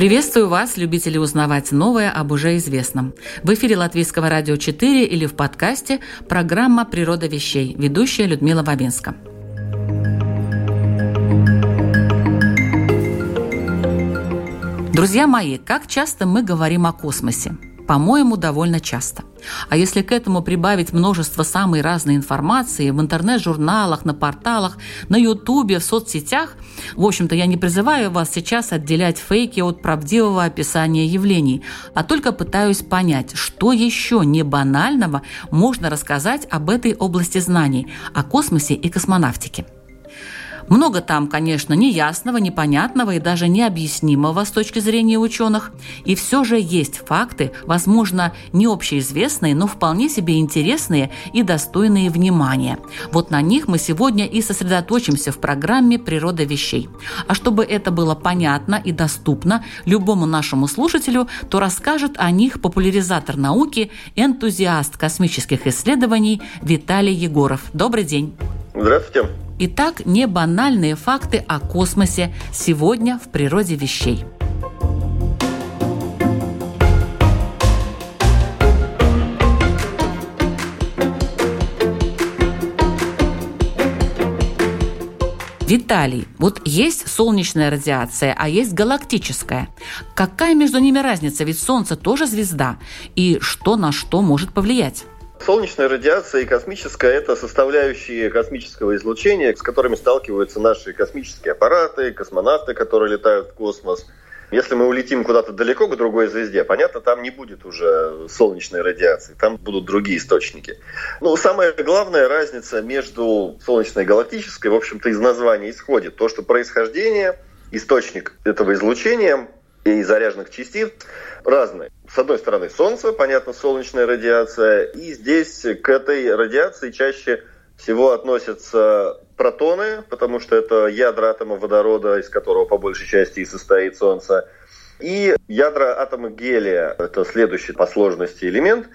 Приветствую вас, любители узнавать новое об уже известном. В эфире Латвийского радио 4 или в подкасте программа «Природа вещей», ведущая Людмила Бабинска. Друзья мои, как часто мы говорим о космосе? По-моему, довольно часто. А если к этому прибавить множество самой разной информации в интернет-журналах, на порталах, на ютубе, в соцсетях, в общем-то, я не призываю вас сейчас отделять фейки от правдивого описания явлений, а только пытаюсь понять, что еще не банального можно рассказать об этой области знаний, о космосе и космонавтике. Много там, конечно, неясного, непонятного и даже необъяснимого с точки зрения ученых. И все же есть факты, возможно, не общеизвестные, но вполне себе интересные и достойные внимания. Вот на них мы сегодня и сосредоточимся в программе «Природа вещей». А чтобы это было понятно и доступно любому нашему слушателю, то расскажет о них популяризатор науки, энтузиаст космических исследований Виталий Егоров. Добрый день. Здравствуйте. Итак, не банальные факты о космосе сегодня в природе вещей. Виталий, вот есть солнечная радиация, а есть галактическая. Какая между ними разница? Ведь Солнце тоже звезда. И что на что может повлиять? Солнечная радиация и космическая – это составляющие космического излучения, с которыми сталкиваются наши космические аппараты, космонавты, которые летают в космос. Если мы улетим куда-то далеко к другой звезде, понятно, там не будет уже солнечной радиации, там будут другие источники. Но самая главная разница между солнечной и галактической, в общем-то, из названия исходит. То, что происхождение, источник этого излучения и заряженных частиц разные. С одной стороны Солнце, понятно, солнечная радиация, и здесь к этой радиации чаще всего относятся протоны, потому что это ядра атома водорода, из которого по большей части и состоит Солнце, и ядра атома гелия, это следующий по сложности элемент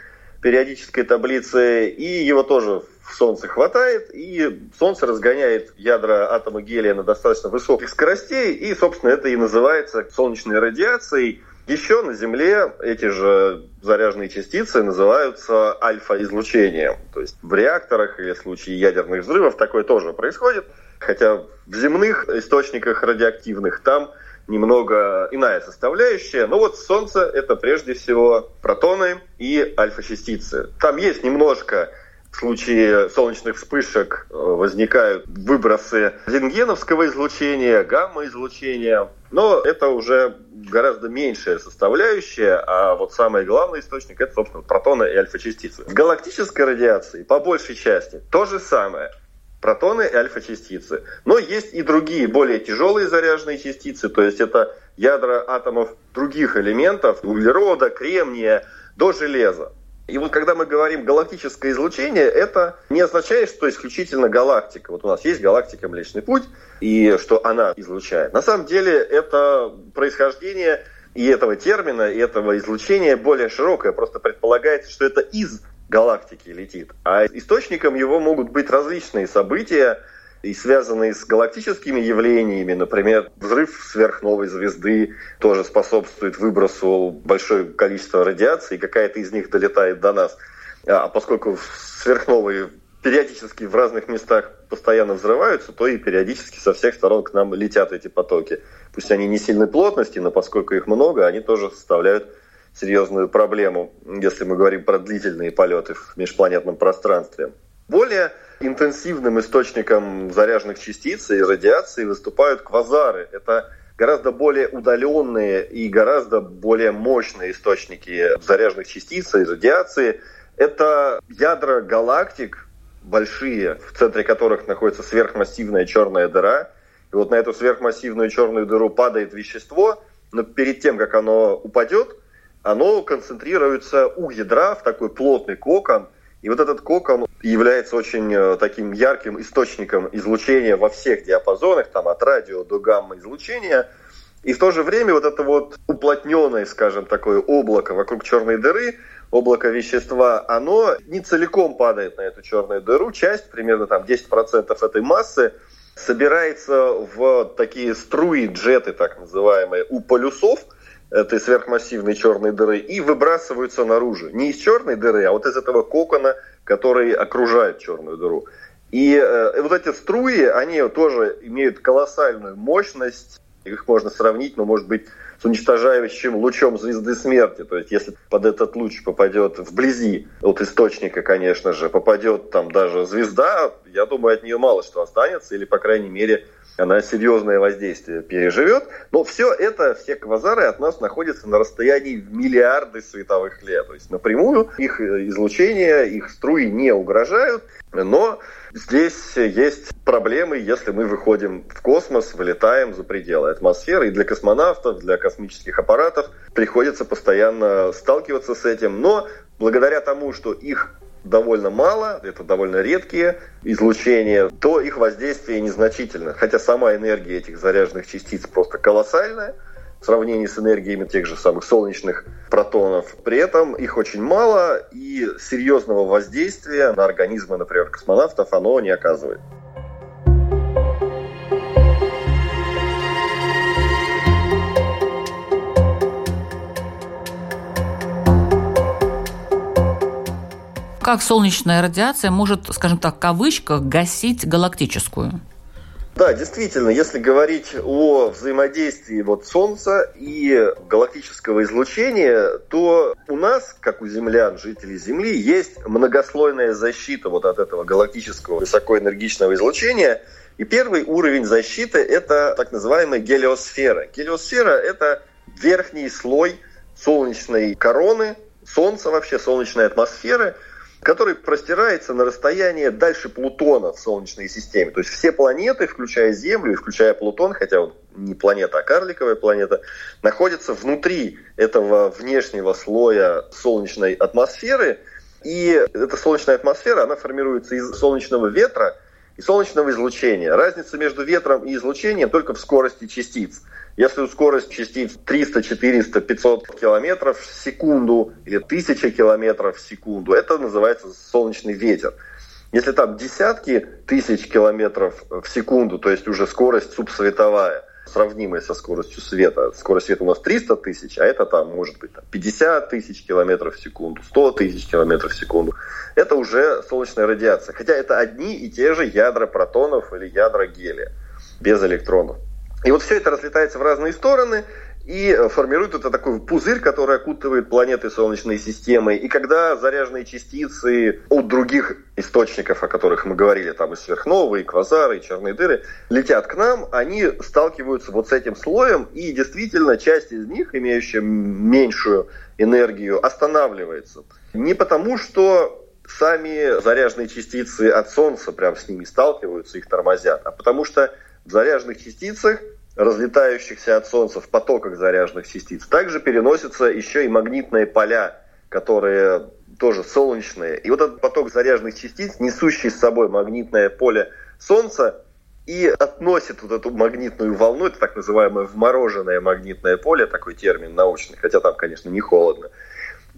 периодической таблицы, и его тоже Солнце хватает, и Солнце разгоняет ядра атома гелия на достаточно высоких скоростей, и, собственно, это и называется солнечной радиацией. Еще на Земле эти же заряженные частицы называются альфа-излучением. То есть в реакторах или в случае ядерных взрывов такое тоже происходит. Хотя в земных источниках радиоактивных там немного иная составляющая. Но вот Солнце – это прежде всего протоны и альфа-частицы. Там есть немножко в случае солнечных вспышек э, возникают выбросы рентгеновского излучения, гамма-излучения, но это уже гораздо меньшая составляющая, а вот самый главный источник это, собственно, протоны и альфа-частицы. В галактической радиации по большей части то же самое – протоны и альфа-частицы. Но есть и другие, более тяжелые заряженные частицы, то есть это ядра атомов других элементов, углерода, кремния, до железа. И вот когда мы говорим галактическое излучение, это не означает, что исключительно галактика. Вот у нас есть галактика Млечный Путь, и что она излучает. На самом деле это происхождение и этого термина, и этого излучения более широкое. Просто предполагается, что это из галактики летит. А источником его могут быть различные события, и связанные с галактическими явлениями, например, взрыв сверхновой звезды тоже способствует выбросу большое количество радиации, какая-то из них долетает до нас. А поскольку сверхновые периодически в разных местах постоянно взрываются, то и периодически со всех сторон к нам летят эти потоки. Пусть они не сильной плотности, но поскольку их много, они тоже составляют серьезную проблему, если мы говорим про длительные полеты в межпланетном пространстве. Более интенсивным источником заряженных частиц и радиации выступают квазары. Это гораздо более удаленные и гораздо более мощные источники заряженных частиц и радиации. Это ядра галактик большие, в центре которых находится сверхмассивная черная дыра. И вот на эту сверхмассивную черную дыру падает вещество, но перед тем, как оно упадет, оно концентрируется у ядра в такой плотный кокон. И вот этот кокон является очень э, таким ярким источником излучения во всех диапазонах, там от радио до гамма-излучения. И в то же время вот это вот уплотненное, скажем, такое облако вокруг черной дыры, облако вещества, оно не целиком падает на эту черную дыру. Часть, примерно там 10% этой массы, собирается в такие струи, джеты так называемые, у полюсов этой сверхмассивной черной дыры и выбрасываются наружу. Не из черной дыры, а вот из этого кокона, который окружает черную дыру. И э, вот эти струи, они тоже имеют колоссальную мощность. Их можно сравнить, но, может быть, с уничтожающим лучом звезды смерти. То есть, если под этот луч попадет вблизи от источника, конечно же, попадет там даже звезда, я думаю, от нее мало что останется, или, по крайней мере, она серьезное воздействие переживет. Но все это, все квазары от нас находятся на расстоянии в миллиарды световых лет. То есть напрямую их излучение, их струи не угрожают, но здесь есть проблемы, если мы выходим в космос, вылетаем за пределы атмосферы. И для космонавтов, для космических аппаратов приходится постоянно сталкиваться с этим. Но благодаря тому, что их довольно мало, это довольно редкие излучения, то их воздействие незначительно. Хотя сама энергия этих заряженных частиц просто колоссальная в сравнении с энергиями тех же самых солнечных протонов. При этом их очень мало, и серьезного воздействия на организмы, например, космонавтов оно не оказывает. Как солнечная радиация может, скажем так, в кавычках, гасить галактическую? Да, действительно, если говорить о взаимодействии вот Солнца и галактического излучения, то у нас, как у землян, жителей Земли, есть многослойная защита вот от этого галактического высокоэнергичного излучения. И первый уровень защиты – это так называемая гелиосфера. Гелиосфера – это верхний слой солнечной короны, Солнца вообще, солнечной атмосферы – который простирается на расстояние дальше Плутона в Солнечной системе. То есть все планеты, включая Землю и включая Плутон, хотя он не планета, а карликовая планета, находятся внутри этого внешнего слоя солнечной атмосферы. И эта солнечная атмосфера, она формируется из солнечного ветра и солнечного излучения. Разница между ветром и излучением только в скорости частиц. Если скорость частиц 300, 400, 500 километров в секунду или 1000 километров в секунду, это называется солнечный ветер. Если там десятки тысяч километров в секунду, то есть уже скорость субсветовая, сравнимая со скоростью света. Скорость света у нас 300 тысяч, а это там может быть 50 тысяч километров в секунду, 100 тысяч километров в секунду. Это уже солнечная радиация. Хотя это одни и те же ядра протонов или ядра гелия, без электронов. И вот все это разлетается в разные стороны и формирует это такой пузырь, который окутывает планеты Солнечной системы. И когда заряженные частицы от других источников, о которых мы говорили, там и сверхновые, и квазары, и черные дыры, летят к нам, они сталкиваются вот с этим слоем, и действительно часть из них, имеющая меньшую энергию, останавливается. Не потому, что сами заряженные частицы от Солнца прям с ними сталкиваются, их тормозят, а потому что в заряженных частицах разлетающихся от Солнца в потоках заряженных частиц. Также переносятся еще и магнитные поля, которые тоже солнечные. И вот этот поток заряженных частиц, несущий с собой магнитное поле Солнца, и относит вот эту магнитную волну, это так называемое вмороженное магнитное поле, такой термин научный, хотя там, конечно, не холодно.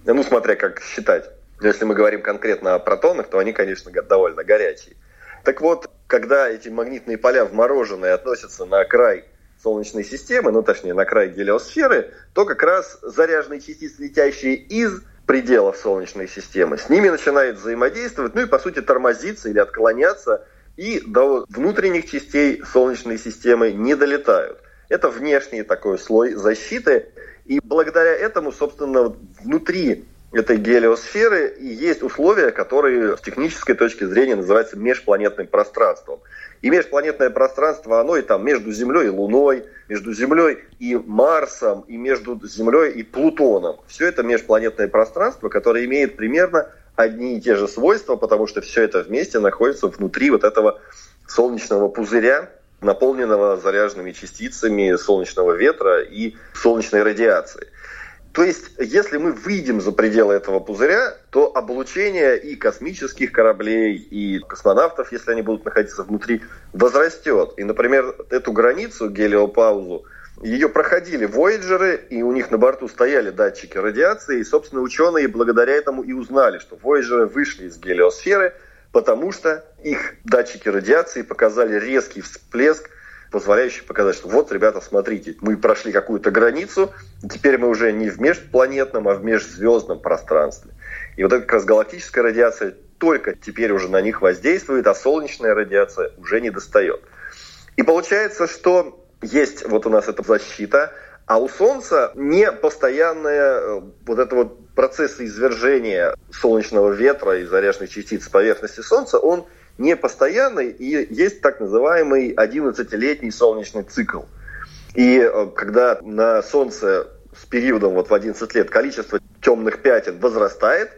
Ну, смотря как считать. Если мы говорим конкретно о протонах, то они, конечно, довольно горячие. Так вот, когда эти магнитные поля вмороженные относятся на край Солнечной системы, ну точнее на край гелиосферы, то как раз заряженные частицы, летящие из пределов Солнечной системы, с ними начинает взаимодействовать, ну и по сути тормозиться или отклоняться, и до внутренних частей Солнечной системы не долетают. Это внешний такой слой защиты, и благодаря этому, собственно, внутри этой гелиосферы и есть условия, которые с технической точки зрения называются межпланетным пространством. И межпланетное пространство, оно и там между Землей и Луной, между Землей и Марсом, и между Землей и Плутоном. Все это межпланетное пространство, которое имеет примерно одни и те же свойства, потому что все это вместе находится внутри вот этого солнечного пузыря, наполненного заряженными частицами солнечного ветра и солнечной радиации. То есть, если мы выйдем за пределы этого пузыря, то облучение и космических кораблей, и космонавтов, если они будут находиться внутри, возрастет. И, например, эту границу, гелиопаузу, ее проходили Вояджеры, и у них на борту стояли датчики радиации, и, собственно, ученые благодаря этому и узнали, что Вояджеры вышли из гелиосферы, потому что их датчики радиации показали резкий всплеск позволяющий показать, что вот, ребята, смотрите, мы прошли какую-то границу, теперь мы уже не в межпланетном, а в межзвездном пространстве. И вот эта как раз галактическая радиация только теперь уже на них воздействует, а солнечная радиация уже не достает. И получается, что есть вот у нас эта защита, а у Солнца не постоянная э, вот это вот процесс извержения солнечного ветра и заряженных частиц с поверхности Солнца, он не постоянный, и есть так называемый 11-летний солнечный цикл. И э, когда на Солнце с периодом вот в 11 лет количество темных пятен возрастает,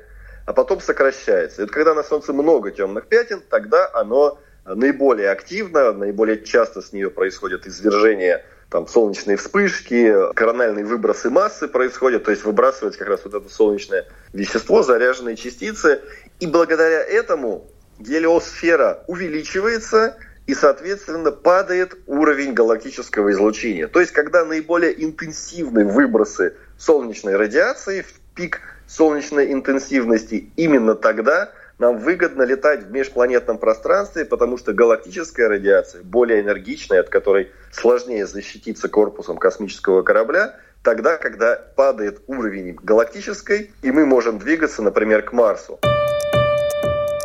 а потом сокращается. И вот когда на Солнце много темных пятен, тогда оно наиболее активно, наиболее часто с нее происходит извержение там солнечные вспышки, корональные выбросы массы происходят, то есть выбрасывается как раз вот это солнечное вещество, заряженные частицы. И благодаря этому гелиосфера увеличивается, и, соответственно, падает уровень галактического излучения. То есть, когда наиболее интенсивные выбросы солнечной радиации в пик солнечной интенсивности, именно тогда нам выгодно летать в межпланетном пространстве, потому что галактическая радиация, более энергичная, от которой сложнее защититься корпусом космического корабля, тогда, когда падает уровень галактической, и мы можем двигаться, например, к Марсу.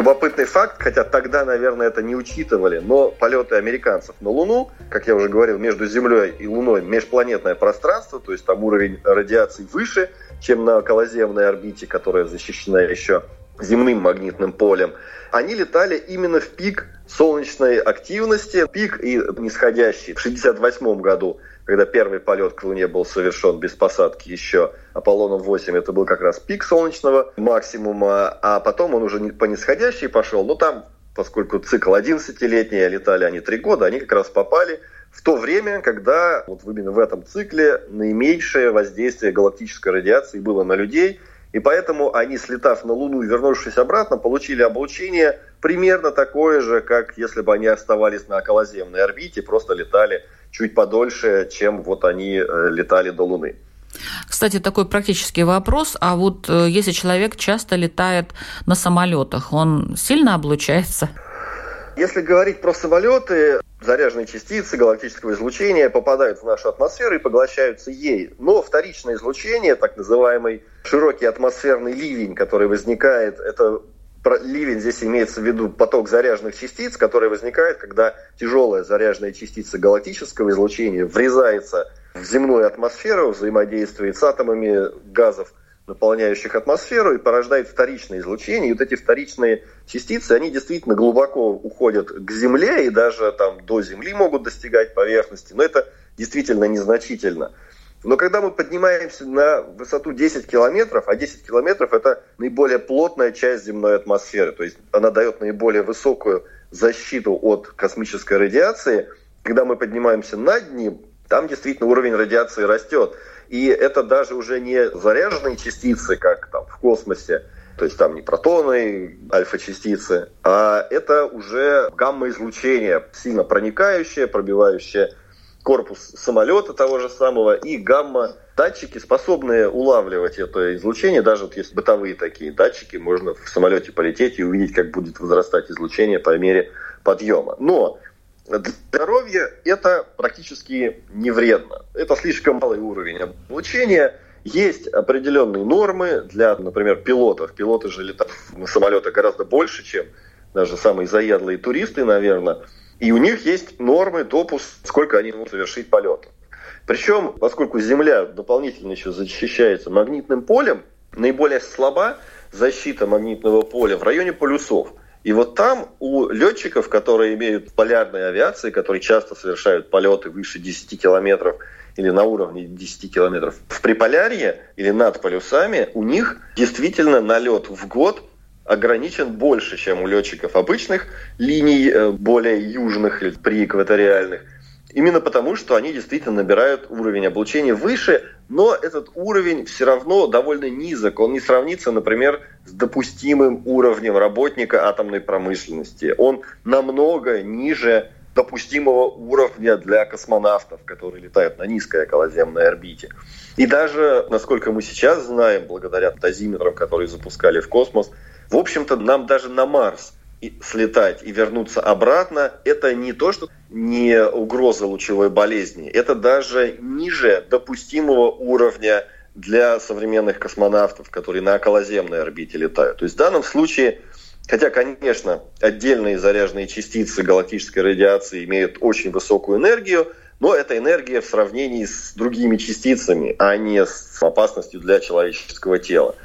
Любопытный факт, хотя тогда, наверное, это не учитывали, но полеты американцев на Луну, как я уже говорил, между Землей и Луной межпланетное пространство, то есть там уровень радиации выше, чем на околоземной орбите, которая защищена еще земным магнитным полем, они летали именно в пик солнечной активности, пик и нисходящий. В 1968 году когда первый полет к Луне был совершен без посадки еще Аполлоном 8, это был как раз пик солнечного максимума, а потом он уже по нисходящей пошел, но там, поскольку цикл 11-летний, а летали они 3 года, они как раз попали в то время, когда вот именно в этом цикле наименьшее воздействие галактической радиации было на людей, и поэтому они, слетав на Луну и вернувшись обратно, получили облучение примерно такое же, как если бы они оставались на околоземной орбите, просто летали чуть подольше, чем вот они э, летали до Луны. Кстати, такой практический вопрос. А вот э, если человек часто летает на самолетах, он сильно облучается? Если говорить про самолеты, заряженные частицы галактического излучения попадают в нашу атмосферу и поглощаются ей. Но вторичное излучение, так называемый широкий атмосферный ливень, который возникает, это ливень здесь имеется в виду поток заряженных частиц, который возникает, когда тяжелая заряженная частица галактического излучения врезается в земную атмосферу, взаимодействует с атомами газов, наполняющих атмосферу, и порождает вторичное излучение. И вот эти вторичные частицы, они действительно глубоко уходят к Земле и даже там до Земли могут достигать поверхности, но это действительно незначительно. Но когда мы поднимаемся на высоту 10 километров, а 10 километров это наиболее плотная часть земной атмосферы, то есть она дает наиболее высокую защиту от космической радиации, когда мы поднимаемся над ним, там действительно уровень радиации растет. И это даже уже не заряженные частицы, как там в космосе, то есть там не протоны, альфа-частицы, а это уже гамма-излучение, сильно проникающее, пробивающее корпус самолета того же самого и гамма-датчики, способные улавливать это излучение. Даже вот есть бытовые такие датчики, можно в самолете полететь и увидеть, как будет возрастать излучение по мере подъема. Но для здоровья это практически не вредно. Это слишком малый уровень облучения. Есть определенные нормы для, например, пилотов. Пилоты же летают на самолетах гораздо больше, чем даже самые заядлые туристы, наверное. И у них есть нормы, допуск, сколько они могут совершить полетов. Причем, поскольку Земля дополнительно еще защищается магнитным полем, наиболее слаба защита магнитного поля в районе полюсов. И вот там у летчиков, которые имеют полярной авиации, которые часто совершают полеты выше 10 километров или на уровне 10 километров, в Приполярье или над полюсами у них действительно налет в год ограничен больше, чем у летчиков обычных линий, э, более южных или приэкваториальных. Именно потому, что они действительно набирают уровень облучения выше, но этот уровень все равно довольно низок. Он не сравнится, например, с допустимым уровнем работника атомной промышленности. Он намного ниже допустимого уровня для космонавтов, которые летают на низкой околоземной орбите. И даже, насколько мы сейчас знаем, благодаря дозиметрам, которые запускали в космос, в общем-то, нам даже на Марс слетать и вернуться обратно, это не то, что не угроза лучевой болезни, это даже ниже допустимого уровня для современных космонавтов, которые на околоземной орбите летают. То есть в данном случае, хотя, конечно, отдельные заряженные частицы галактической радиации имеют очень высокую энергию, но эта энергия в сравнении с другими частицами, а не с опасностью для человеческого тела.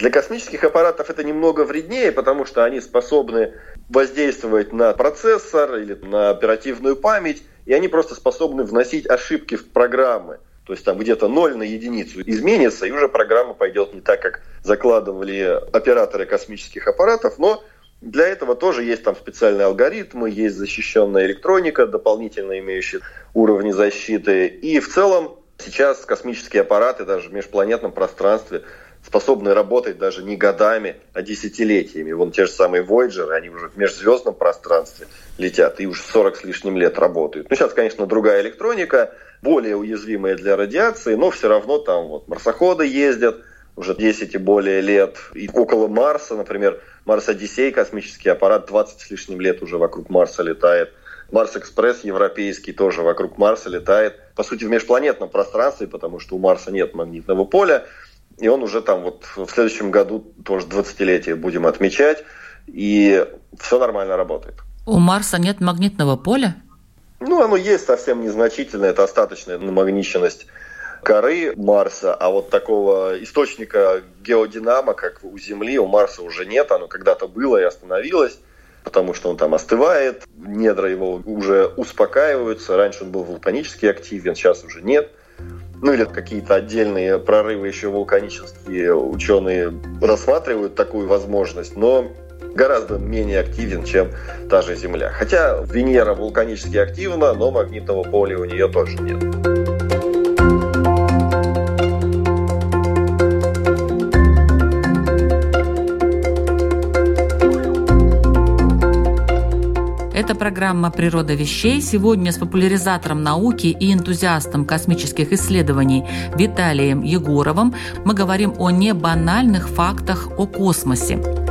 Для космических аппаратов это немного вреднее, потому что они способны воздействовать на процессор или на оперативную память, и они просто способны вносить ошибки в программы. То есть там где-то 0 на единицу изменится, и уже программа пойдет не так, как закладывали операторы космических аппаратов, но для этого тоже есть там специальные алгоритмы, есть защищенная электроника, дополнительно имеющая уровни защиты. И в целом сейчас космические аппараты даже в межпланетном пространстве способны работать даже не годами, а десятилетиями. Вон те же самые Voyager, они уже в межзвездном пространстве летят и уже 40 с лишним лет работают. Ну, сейчас, конечно, другая электроника, более уязвимая для радиации, но все равно там вот марсоходы ездят уже 10 и более лет. И около Марса, например, Марс Одиссей, космический аппарат, 20 с лишним лет уже вокруг Марса летает. Марс Экспресс европейский тоже вокруг Марса летает. По сути, в межпланетном пространстве, потому что у Марса нет магнитного поля. И он уже там вот в следующем году тоже 20-летие будем отмечать. И все нормально работает. У Марса нет магнитного поля? Ну, оно есть совсем незначительное, это остаточная намагниченность коры Марса, а вот такого источника геодинама, как у Земли, у Марса уже нет, оно когда-то было и остановилось, потому что он там остывает, недра его уже успокаиваются, раньше он был вулканически активен, сейчас уже нет ну или какие-то отдельные прорывы еще вулканические ученые рассматривают такую возможность, но гораздо менее активен, чем та же Земля. Хотя Венера вулканически активна, но магнитного поля у нее тоже нет. Программа «Природа вещей». Сегодня с популяризатором науки и энтузиастом космических исследований Виталием Егоровым мы говорим о небанальных фактах о космосе.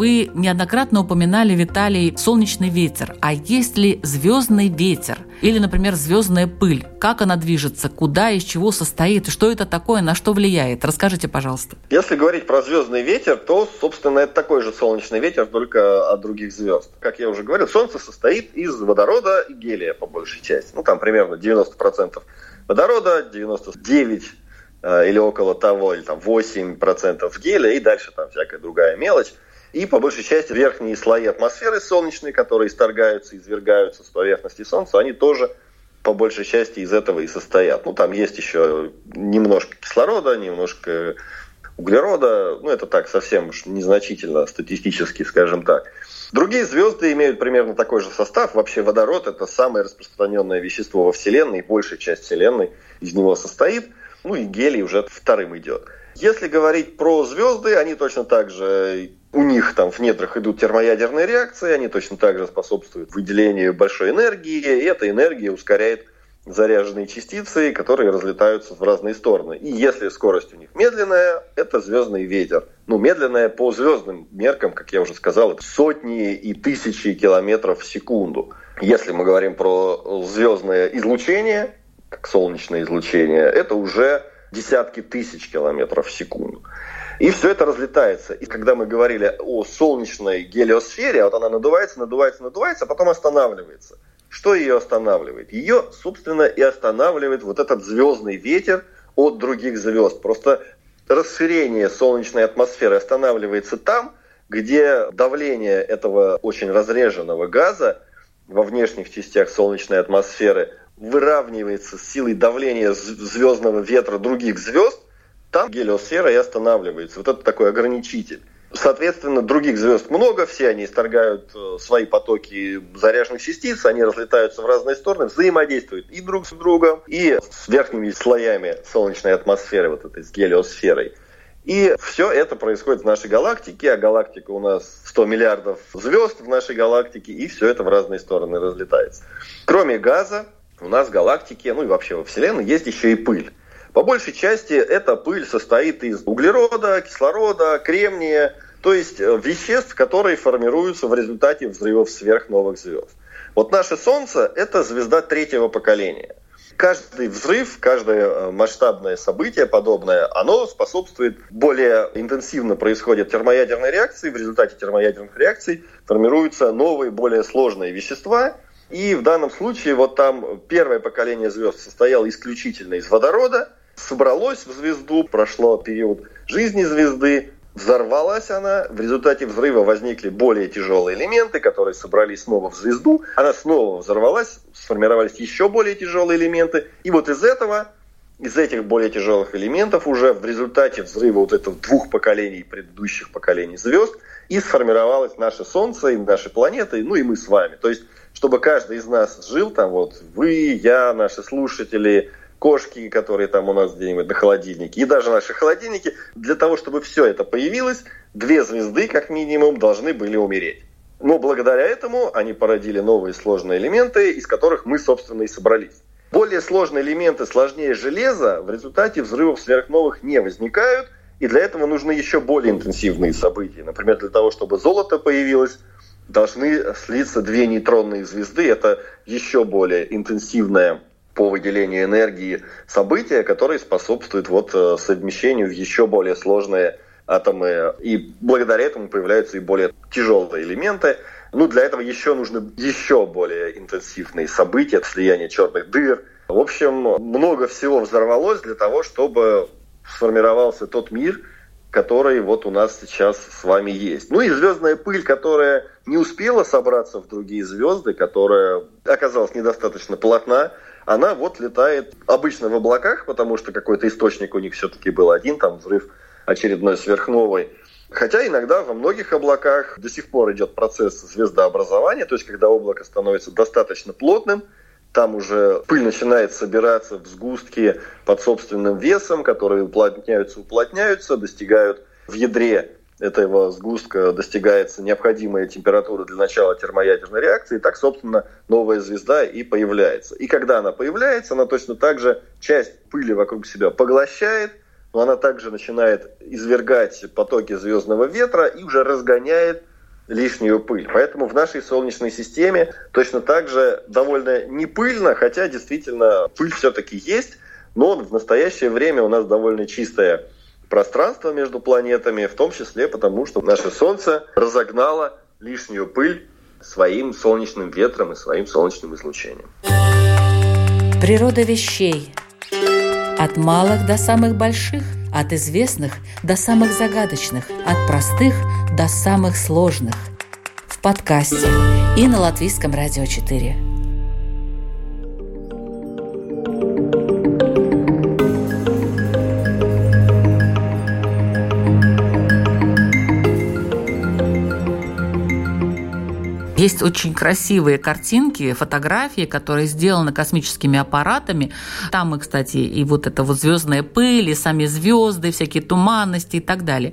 Вы неоднократно упоминали, Виталий, солнечный ветер. А есть ли звездный ветер? Или, например, звездная пыль? Как она движется? Куда, из чего состоит? Что это такое? На что влияет? Расскажите, пожалуйста. Если говорить про звездный ветер, то, собственно, это такой же солнечный ветер, только от других звезд. Как я уже говорил, Солнце состоит из водорода и гелия, по большей части. Ну, там примерно 90% водорода, 99% э, или около того, или там 8% гелия, и дальше там всякая другая мелочь. И по большей части верхние слои атмосферы солнечной, которые исторгаются, извергаются с поверхности Солнца, они тоже по большей части из этого и состоят. Ну, там есть еще немножко кислорода, немножко углерода. Ну, это так, совсем уж незначительно статистически, скажем так. Другие звезды имеют примерно такой же состав. Вообще водород – это самое распространенное вещество во Вселенной, большая часть Вселенной из него состоит. Ну и гелий уже вторым идет. Если говорить про звезды, они точно так же у них там в недрах идут термоядерные реакции, они точно так же способствуют выделению большой энергии, и эта энергия ускоряет заряженные частицы, которые разлетаются в разные стороны. И если скорость у них медленная, это звездный ветер. Ну, медленная по звездным меркам, как я уже сказал, это сотни и тысячи километров в секунду. Если мы говорим про звездное излучение, как солнечное излучение, это уже десятки тысяч километров в секунду. И все это разлетается. И когда мы говорили о солнечной гелиосфере, вот она надувается, надувается, надувается, а потом останавливается. что ее останавливает? Ее, собственно, и останавливает вот этот звездный ветер от других звезд. Просто расширение солнечной атмосферы останавливается там, где давление этого очень разреженного газа во внешних частях солнечной атмосферы выравнивается с силой давления звездного ветра других звезд, там гелиосфера и останавливается. Вот это такой ограничитель. Соответственно, других звезд много, все они исторгают э, свои потоки заряженных частиц, они разлетаются в разные стороны, взаимодействуют и друг с другом, и с верхними слоями солнечной атмосферы, вот этой с гелиосферой. И все это происходит в нашей галактике, а галактика у нас 100 миллиардов звезд в нашей галактике, и все это в разные стороны разлетается. Кроме газа, у нас в галактике, ну и вообще во Вселенной, есть еще и пыль. По большей части эта пыль состоит из углерода, кислорода, кремния, то есть э, веществ, которые формируются в результате взрывов сверхновых звезд. Вот наше Солнце – это звезда третьего поколения. Каждый взрыв, каждое э, масштабное событие подобное, оно способствует более интенсивно происходят термоядерные реакции. В результате термоядерных реакций формируются новые, более сложные вещества. И в данном случае вот там первое поколение звезд состояло исключительно из водорода – собралось в звезду, прошло период жизни звезды, Взорвалась она, в результате взрыва возникли более тяжелые элементы, которые собрались снова в звезду. Она снова взорвалась, сформировались еще более тяжелые элементы. И вот из этого, из этих более тяжелых элементов уже в результате взрыва вот этих двух поколений, предыдущих поколений звезд, и сформировалось наше Солнце, и наши планеты, ну и мы с вами. То есть, чтобы каждый из нас жил там, вот вы, я, наши слушатели, кошки, которые там у нас где-нибудь на холодильнике, и даже наши холодильники, для того, чтобы все это появилось, две звезды, как минимум, должны были умереть. Но благодаря этому они породили новые сложные элементы, из которых мы, собственно, и собрались. Более сложные элементы, сложнее железа, в результате взрывов сверхновых не возникают, и для этого нужны еще более интенсивные события. Например, для того, чтобы золото появилось, должны слиться две нейтронные звезды. Это еще более интенсивная по выделению энергии события, которые способствуют вот э, совмещению в еще более сложные атомы. И благодаря этому появляются и более тяжелые элементы. Ну, для этого еще нужны еще более интенсивные события, слияние черных дыр. В общем, много всего взорвалось для того, чтобы сформировался тот мир, который вот у нас сейчас с вами есть. Ну и звездная пыль, которая не успела собраться в другие звезды, которая оказалась недостаточно плотна, она вот летает обычно в облаках, потому что какой-то источник у них все-таки был один, там взрыв очередной сверхновой. Хотя иногда во многих облаках до сих пор идет процесс звездообразования, то есть когда облако становится достаточно плотным, там уже пыль начинает собираться в сгустки под собственным весом, которые уплотняются, уплотняются, достигают в ядре этого сгустка достигается необходимая температура для начала термоядерной реакции, и так, собственно, новая звезда и появляется. И когда она появляется, она точно так же часть пыли вокруг себя поглощает, но она также начинает извергать потоки звездного ветра и уже разгоняет лишнюю пыль. Поэтому в нашей Солнечной системе точно так же довольно не пыльно, хотя действительно пыль все-таки есть, но в настоящее время у нас довольно чистая пространство между планетами, в том числе потому, что наше Солнце разогнало лишнюю пыль своим солнечным ветром и своим солнечным излучением. Природа вещей. От малых до самых больших, от известных до самых загадочных, от простых до самых сложных. В подкасте и на Латвийском радио 4. Есть очень красивые картинки, фотографии, которые сделаны космическими аппаратами. Там, и, кстати, и вот это вот звездная пыль, и сами звезды, всякие туманности и так далее.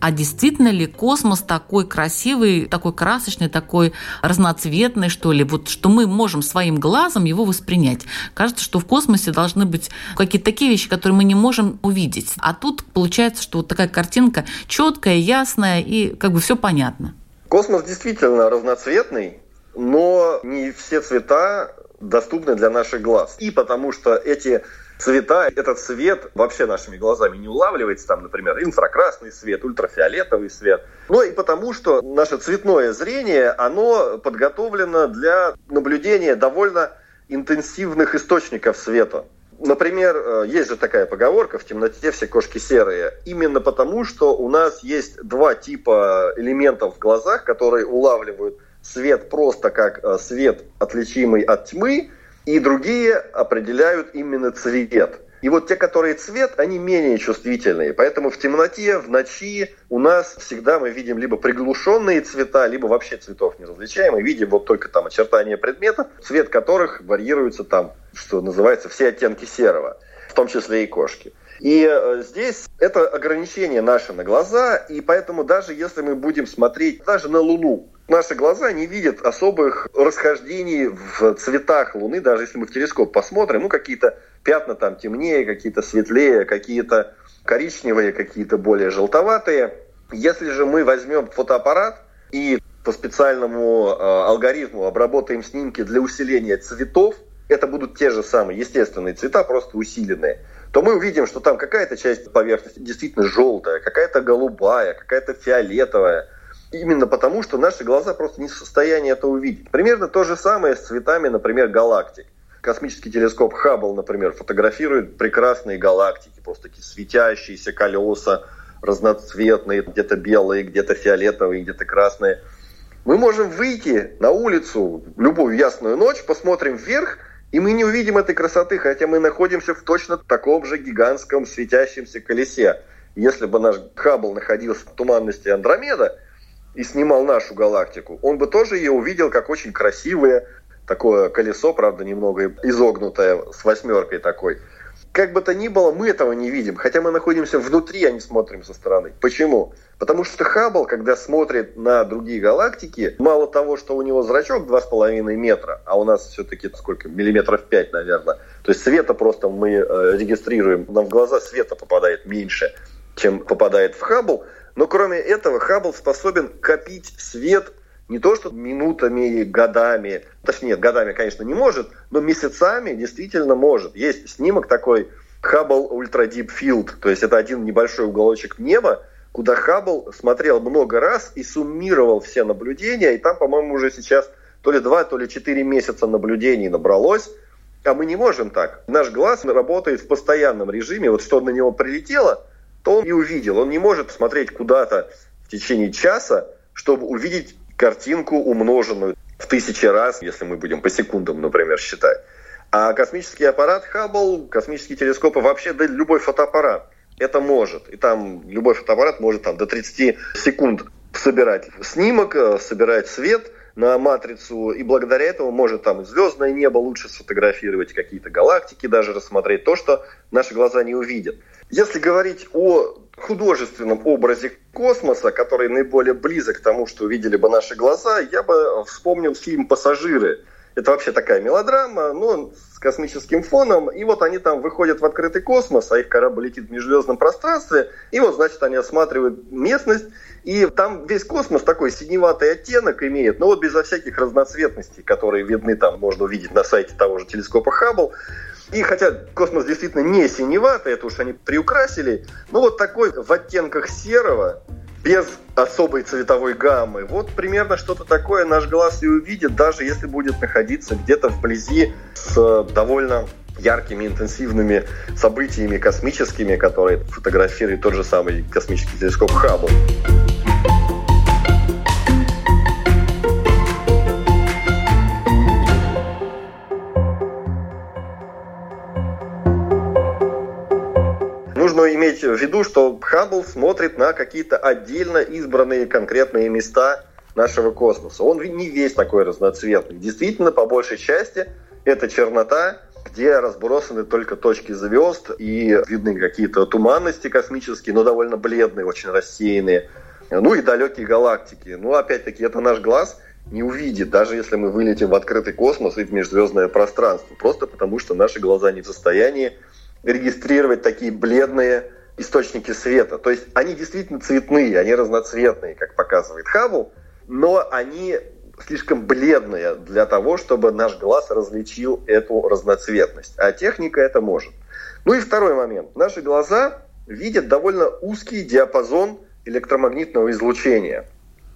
А действительно ли космос такой красивый, такой красочный, такой разноцветный, что ли, вот что мы можем своим глазом его воспринять? Кажется, что в космосе должны быть какие-то такие вещи, которые мы не можем увидеть. А тут получается, что вот такая картинка четкая, ясная и как бы все понятно. Космос действительно разноцветный, но не все цвета доступны для наших глаз. И потому что эти цвета, этот свет вообще нашими глазами не улавливается, там, например, инфракрасный свет, ультрафиолетовый свет. Но и потому, что наше цветное зрение, оно подготовлено для наблюдения довольно интенсивных источников света. Например, э, есть же такая поговорка «в темноте все кошки серые». Именно потому, что у нас есть два типа элементов в глазах, которые улавливают свет просто как э, свет, отличимый от тьмы, и другие определяют именно цвет. И вот те, которые цвет, они менее чувствительные. Поэтому в темноте, в ночи у нас всегда мы видим либо приглушенные цвета, либо вообще цветов не различаем. Мы видим вот только там очертания предметов, цвет которых варьируется там, что называется, все оттенки серого, в том числе и кошки. И э, здесь это ограничение наше на глаза, и поэтому даже если мы будем смотреть даже на Луну, наши глаза не видят особых расхождений в цветах Луны, даже если мы в телескоп посмотрим, ну какие-то пятна там темнее, какие-то светлее, какие-то коричневые, какие-то более желтоватые. Если же мы возьмем фотоаппарат и по специальному э, алгоритму обработаем снимки для усиления цветов, это будут те же самые естественные цвета, просто усиленные, то мы увидим, что там какая-то часть поверхности действительно желтая, какая-то голубая, какая-то фиолетовая. Именно потому, что наши глаза просто не в состоянии это увидеть. Примерно то же самое с цветами, например, галактик космический телескоп Хаббл, например, фотографирует прекрасные галактики, просто такие светящиеся колеса, разноцветные, где-то белые, где-то фиолетовые, где-то красные. Мы можем выйти на улицу в любую ясную ночь, посмотрим вверх, и мы не увидим этой красоты, хотя мы находимся в точно таком же гигантском светящемся колесе. Если бы наш Хаббл находился в туманности Андромеда и снимал нашу галактику, он бы тоже ее увидел как очень красивые, такое колесо, правда, немного изогнутое, с восьмеркой такой. Как бы то ни было, мы этого не видим, хотя мы находимся внутри, а не смотрим со стороны. Почему? Потому что Хаббл, когда смотрит на другие галактики, мало того, что у него зрачок 2,5 метра, а у нас все-таки сколько, миллиметров 5, наверное. То есть света просто мы э, регистрируем, нам в глаза света попадает меньше, чем попадает в Хаббл. Но кроме этого, Хаббл способен копить свет не то что минутами, годами, точнее, годами, конечно, не может, но месяцами действительно может. Есть снимок такой Hubble Ultra Deep Field, то есть это один небольшой уголочек неба, куда Хаббл смотрел много раз и суммировал все наблюдения, и там, по-моему, уже сейчас то ли два, то ли четыре месяца наблюдений набралось, а мы не можем так. Наш глаз работает в постоянном режиме, вот что на него прилетело, то он и увидел. Он не может смотреть куда-то в течение часа, чтобы увидеть картинку, умноженную в тысячи раз, если мы будем по секундам, например, считать. А космический аппарат Хаббл, космический телескоп и вообще да, любой фотоаппарат это может. И там любой фотоаппарат может там, до 30 секунд собирать снимок, э, собирать свет на матрицу, и благодаря этому может там звездное небо лучше сфотографировать, какие-то галактики даже рассмотреть, то, что наши глаза не увидят. Если говорить о художественном образе космоса, который наиболее близок к тому, что увидели бы наши глаза, я бы вспомнил фильм «Пассажиры». Это вообще такая мелодрама, но с космическим фоном. И вот они там выходят в открытый космос, а их корабль летит в межзвездном пространстве. И вот, значит, они осматривают местность. И там весь космос такой синеватый оттенок имеет, но вот безо всяких разноцветностей, которые видны там, можно увидеть на сайте того же телескопа Хаббл. И хотя космос действительно не синеватый, это уж они приукрасили, но вот такой в оттенках серого, без особой цветовой гаммы. Вот примерно что-то такое наш глаз и увидит, даже если будет находиться где-то вблизи с довольно яркими, интенсивными событиями космическими, которые фотографирует тот же самый космический телескоп Хаббл. В виду, что Хаббл смотрит на какие-то отдельно избранные конкретные места нашего космоса. Он не весь такой разноцветный. Действительно, по большей части, это чернота, где разбросаны только точки звезд и видны какие-то туманности космические, но довольно бледные, очень рассеянные. Ну и далекие галактики. Ну, опять-таки, это наш глаз не увидит, даже если мы вылетим в открытый космос и в межзвездное пространство. Просто потому, что наши глаза не в состоянии регистрировать такие бледные источники света. То есть они действительно цветные, они разноцветные, как показывает Хаббл, но они слишком бледные для того, чтобы наш глаз различил эту разноцветность. А техника это может. Ну и второй момент. Наши глаза видят довольно узкий диапазон электромагнитного излучения.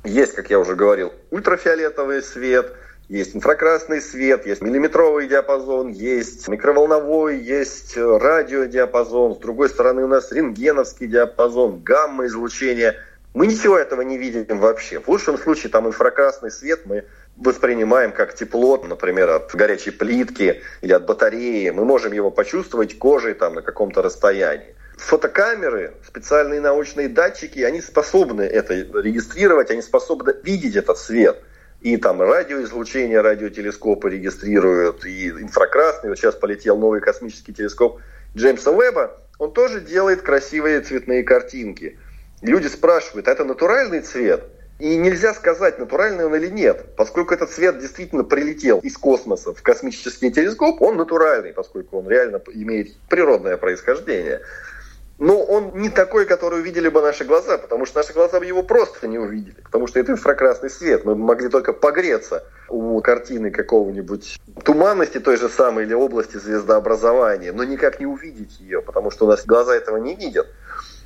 Есть, как я уже говорил, ультрафиолетовый свет, есть инфракрасный свет, есть миллиметровый диапазон, есть микроволновой, есть радиодиапазон. С другой стороны у нас рентгеновский диапазон, гамма-излучение. Мы ничего этого не видим вообще. В лучшем случае там инфракрасный свет мы воспринимаем как тепло, например, от горячей плитки или от батареи. Мы можем его почувствовать кожей там на каком-то расстоянии. Фотокамеры, специальные научные датчики, они способны это регистрировать, они способны видеть этот свет. И там радиоизлучение, радиотелескопы регистрируют, и инфракрасный. Вот сейчас полетел новый космический телескоп Джеймса Уэбба. Он тоже делает красивые цветные картинки. люди спрашивают, а это натуральный цвет? И нельзя сказать, натуральный он или нет, поскольку этот цвет действительно прилетел из космоса в космический телескоп, он натуральный, поскольку он реально имеет природное происхождение. Но он не такой, который увидели бы наши глаза, потому что наши глаза бы его просто не увидели, потому что это инфракрасный свет. Мы могли только погреться у картины какого-нибудь туманности той же самой или области звездообразования, но никак не увидеть ее, потому что у нас глаза этого не видят.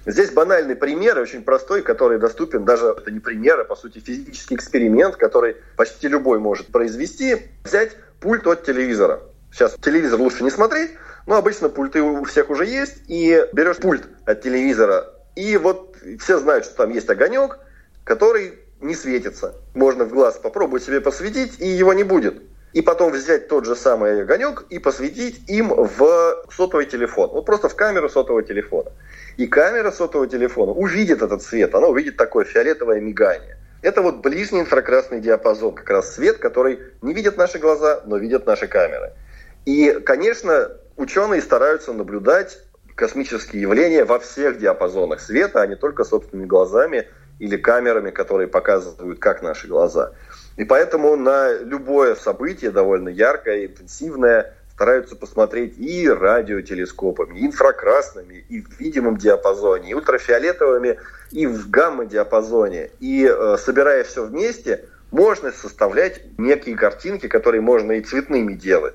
Здесь банальный пример, очень простой, который доступен даже, это не пример, а по сути физический эксперимент, который почти любой может произвести. Взять пульт от телевизора. Сейчас телевизор лучше не смотреть, но обычно пульты у всех уже есть, и берешь пульт от телевизора, и вот все знают, что там есть огонек, который не светится. Можно в глаз попробовать себе посветить, и его не будет. И потом взять тот же самый огонек и посветить им в сотовый телефон. Вот просто в камеру сотового телефона. И камера сотового телефона увидит этот свет, она увидит такое фиолетовое мигание. Это вот ближний инфракрасный диапазон, как раз свет, который не видят наши глаза, но видят наши камеры. И, конечно, ученые стараются наблюдать космические явления во всех диапазонах света, а не только собственными глазами или камерами, которые показывают, как наши глаза. И поэтому на любое событие довольно яркое, интенсивное, стараются посмотреть и радиотелескопами, и инфракрасными, и в видимом диапазоне, и ультрафиолетовыми, и в гамма-диапазоне. И э, собирая все вместе, можно составлять некие картинки, которые можно и цветными делать.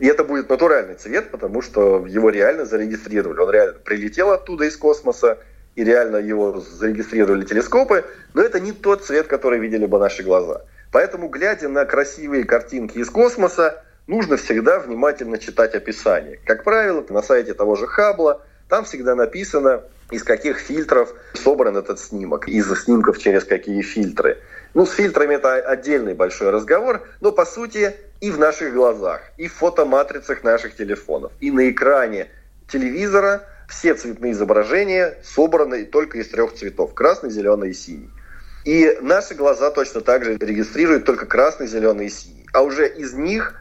И это будет натуральный цвет, потому что его реально зарегистрировали. Он реально прилетел оттуда из космоса, и реально его зарегистрировали телескопы, но это не тот цвет, который видели бы наши глаза. Поэтому, глядя на красивые картинки из космоса, нужно всегда внимательно читать описание. Как правило, на сайте того же Хаббла там всегда написано, из каких фильтров собран этот снимок, из снимков через какие фильтры. Ну, с фильтрами это отдельный большой разговор, но по сути и в наших глазах, и в фотоматрицах наших телефонов, и на экране телевизора все цветные изображения собраны только из трех цветов – красный, зеленый и синий. И наши глаза точно так же регистрируют только красный, зеленый и синий. А уже из них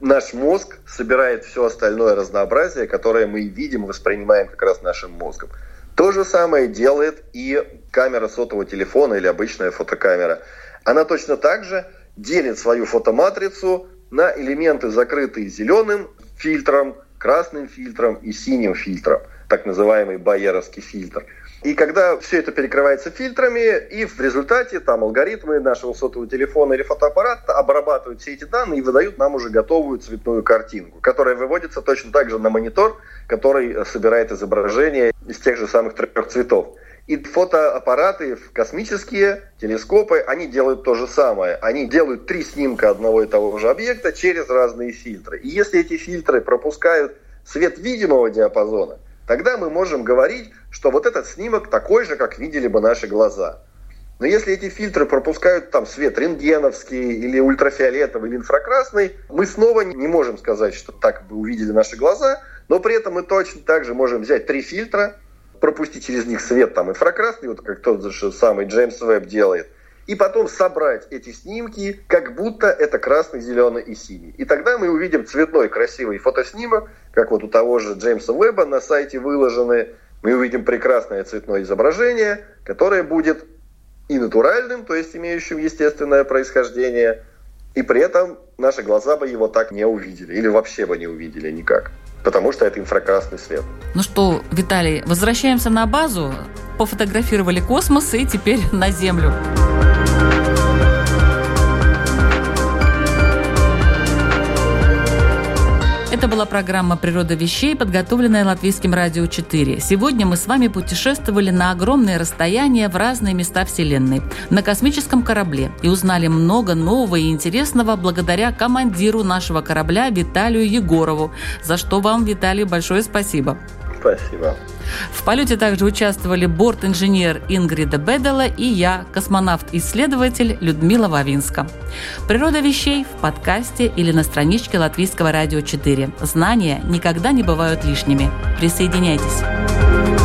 наш мозг собирает все остальное разнообразие, которое мы видим воспринимаем как раз нашим мозгом. То же самое делает и камера сотового телефона или обычная фотокамера. Она точно так же делит свою фотоматрицу на элементы, закрытые зеленым фильтром, красным фильтром и синим фильтром, так называемый байеровский фильтр. И когда все это перекрывается фильтрами, и в результате там алгоритмы нашего сотового телефона или фотоаппарата обрабатывают все эти данные и выдают нам уже готовую цветную картинку, которая выводится точно так же на монитор, который собирает изображение из тех же самых трех цветов. И фотоаппараты космические, телескопы, они делают то же самое. Они делают три снимка одного и того же объекта через разные фильтры. И если эти фильтры пропускают свет видимого диапазона, тогда мы можем говорить, что вот этот снимок такой же, как видели бы наши глаза. Но если эти фильтры пропускают там свет рентгеновский или ультрафиолетовый или инфракрасный, мы снова не можем сказать, что так бы увидели наши глаза, но при этом мы точно так же можем взять три фильтра, пропустить через них свет там инфракрасный, вот как тот же самый Джеймс Веб делает, и потом собрать эти снимки, как будто это красный, зеленый и синий. И тогда мы увидим цветной красивый фотоснимок, как вот у того же Джеймса Веба на сайте выложены. Мы увидим прекрасное цветное изображение, которое будет и натуральным, то есть имеющим естественное происхождение, и при этом наши глаза бы его так не увидели, или вообще бы не увидели никак потому что это инфракрасный свет. Ну что, Виталий, возвращаемся на базу, пофотографировали космос и теперь на Землю. Это была программа «Природа вещей», подготовленная Латвийским радио 4. Сегодня мы с вами путешествовали на огромные расстояния в разные места Вселенной, на космическом корабле и узнали много нового и интересного благодаря командиру нашего корабля Виталию Егорову, за что вам, Виталий, большое спасибо. Спасибо. В полете также участвовали борт-инженер Ингрида Бедела и я, космонавт-исследователь Людмила Вавинска. «Природа вещей» в подкасте или на страничке Латвийского радио 4. Знания никогда не бывают лишними. Присоединяйтесь.